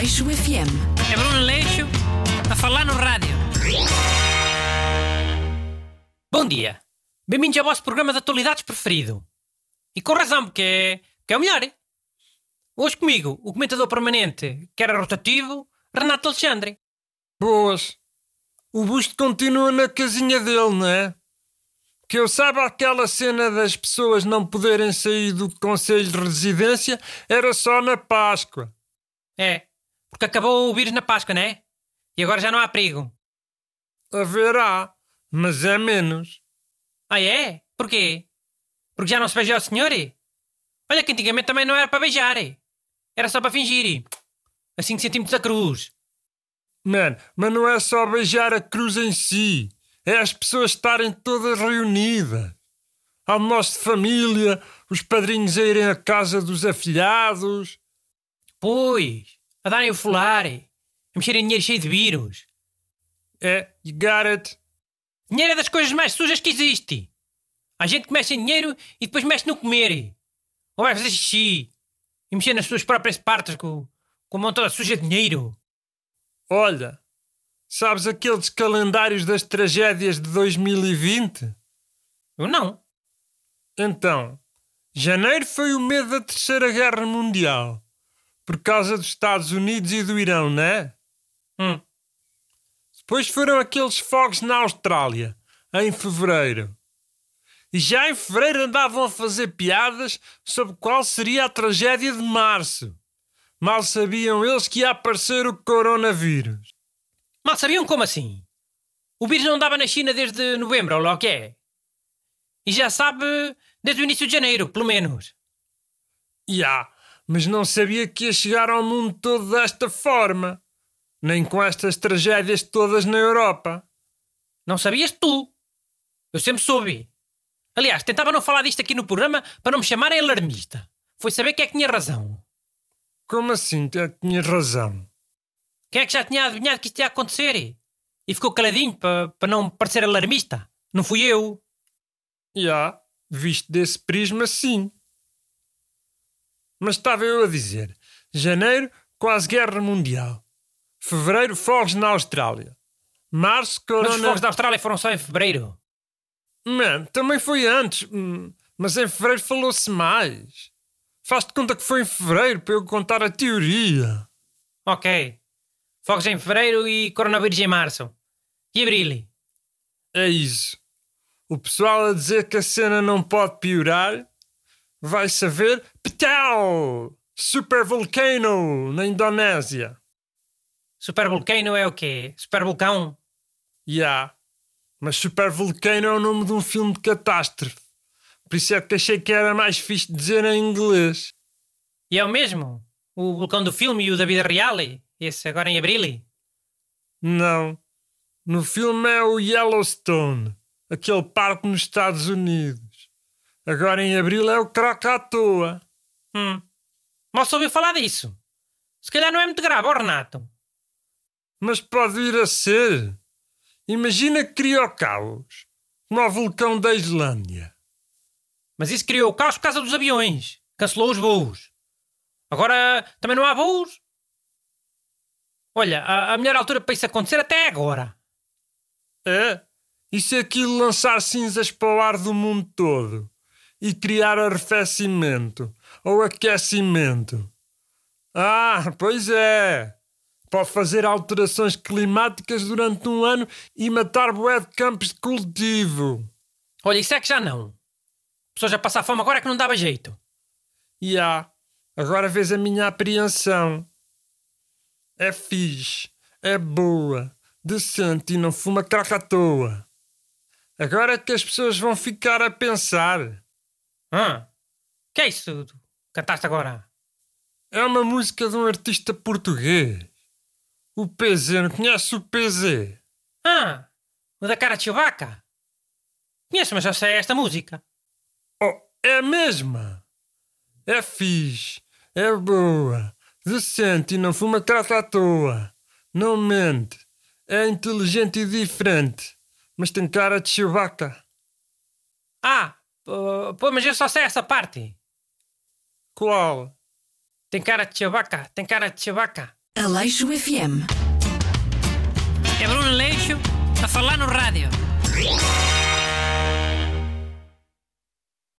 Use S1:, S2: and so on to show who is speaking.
S1: Leixo FM.
S2: É Bruno Leixo a falar no rádio. Bom dia. Bem-vindos ao vosso programa de atualidades preferido. E com razão, porque é, porque é o melhor. hein? Hoje comigo, o comentador permanente, que era rotativo, Renato Alexandre.
S3: Boas. O busto continua na casinha dele, não é? Que eu saiba aquela cena das pessoas não poderem sair do Conselho de Residência era só na Páscoa.
S2: É, porque acabou o vírus na Páscoa, não é? E agora já não há perigo.
S3: Haverá, mas é menos.
S2: Ah, é? Porquê? Porque já não se beijou ao senhor? Olha que antigamente também não era para beijar. Era só para fingir. A 5 centímetros da cruz.
S3: Man, mas não é só beijar a cruz em si. É as pessoas estarem todas reunidas. Almoço de família, os padrinhos a irem à casa dos afilhados.
S2: Pois, a darem o folar, a mexerem dinheiro cheio de vírus.
S3: É, you got it.
S2: Dinheiro é das coisas mais sujas que existe. Há gente que mexe em dinheiro e depois mexe no comer. Ou vai fazer xixi e mexer nas suas próprias partes com, com a mão toda suja de dinheiro.
S3: Olha, sabes aqueles calendários das tragédias de 2020?
S2: Eu não.
S3: Então, janeiro foi o mês da Terceira Guerra Mundial. Por causa dos Estados Unidos e do Irão, não é?
S2: Hum.
S3: Depois foram aqueles fogos na Austrália, em fevereiro. E já em fevereiro andavam a fazer piadas sobre qual seria a tragédia de março. Mal sabiam eles que ia aparecer o coronavírus.
S2: Mal sabiam como assim? O vírus não andava na China desde novembro, ou lá o que é? E já sabe desde o início de janeiro, pelo menos.
S3: Ya, mas não sabia que ia chegar ao mundo todo desta forma. Nem com estas tragédias todas na Europa.
S2: Não sabias tu. Eu sempre soube. Aliás, tentava não falar disto aqui no programa para não me chamarem alarmista. Foi saber quem é que tinha razão.
S3: Como assim? Tu Tinhas razão.
S2: Quem é que já tinha adivinhado que isto ia acontecer? E ficou caladinho para, para não parecer alarmista. Não fui eu.
S3: Já, visto desse prisma, sim. Mas estava eu a dizer: janeiro, quase guerra mundial. Fevereiro, fogos na Austrália. Março,
S2: Mas os
S3: corona.
S2: fogos da Austrália foram só em fevereiro.
S3: Man, também foi antes. hum, Mas em fevereiro falou-se mais. Faz-te conta que foi em fevereiro para eu contar a teoria.
S2: Ok. Fogos em fevereiro e coronavírus em março. E abril?
S3: É isso. O pessoal a dizer que a cena não pode piorar vai saber. Ptau! Super Volcano na Indonésia.
S2: Supervolcano é o quê? Supervulcão?
S3: Ya. Mas Super Volcano é o nome de um filme de catástrofe. Por isso é que achei que era mais fixe dizer em inglês.
S2: E é o mesmo? O vulcão do filme e o da vida real? Esse agora em abril?
S3: Não. No filme é o Yellowstone, aquele parque nos Estados Unidos. Agora em abril é o Krakatoa.
S2: Hum. Mal ouviu falar disso. Se calhar não é muito grave, ó Renato.
S3: Mas pode vir a ser. Imagina que cria o caos, como o vulcão da Islândia.
S2: Mas isso criou o caos por causa dos aviões. Cancelou os voos. Agora também não há voos. Olha, a, a melhor altura para isso acontecer até é agora.
S3: É? E se aquilo lançar cinzas para o ar do mundo todo e criar arrefecimento ou aquecimento? Ah, pois é. Pode fazer alterações climáticas durante um ano e matar bué de campos de cultivo.
S2: Olha, isso é que já não. Pessoas a passar fome agora é que não dava jeito.
S3: E há. Agora vês a minha apreensão. É fixe, é boa, decente e não fuma crack à toa. Agora é que as pessoas vão ficar a pensar.
S2: Ah, que é isso? que Cantaste agora?
S3: É uma música de um artista português. O PZ, não conhece o PZ?
S2: Ah, o da cara de Chewbacca. Conheço, mas já sei esta música.
S3: Oh, é a mesma. É fixe, é boa, decente e não fuma crack à toa. Não mente. É inteligente e diferente. Mas tem cara de Chewbacca.
S2: Ah, pô, pô, mas eu só sei essa parte.
S3: Qual?
S2: Tem cara de Chewbacca, tem cara de Chewbacca.
S1: Aleixo FM.
S2: É Bruno Leixo a falar no rádio.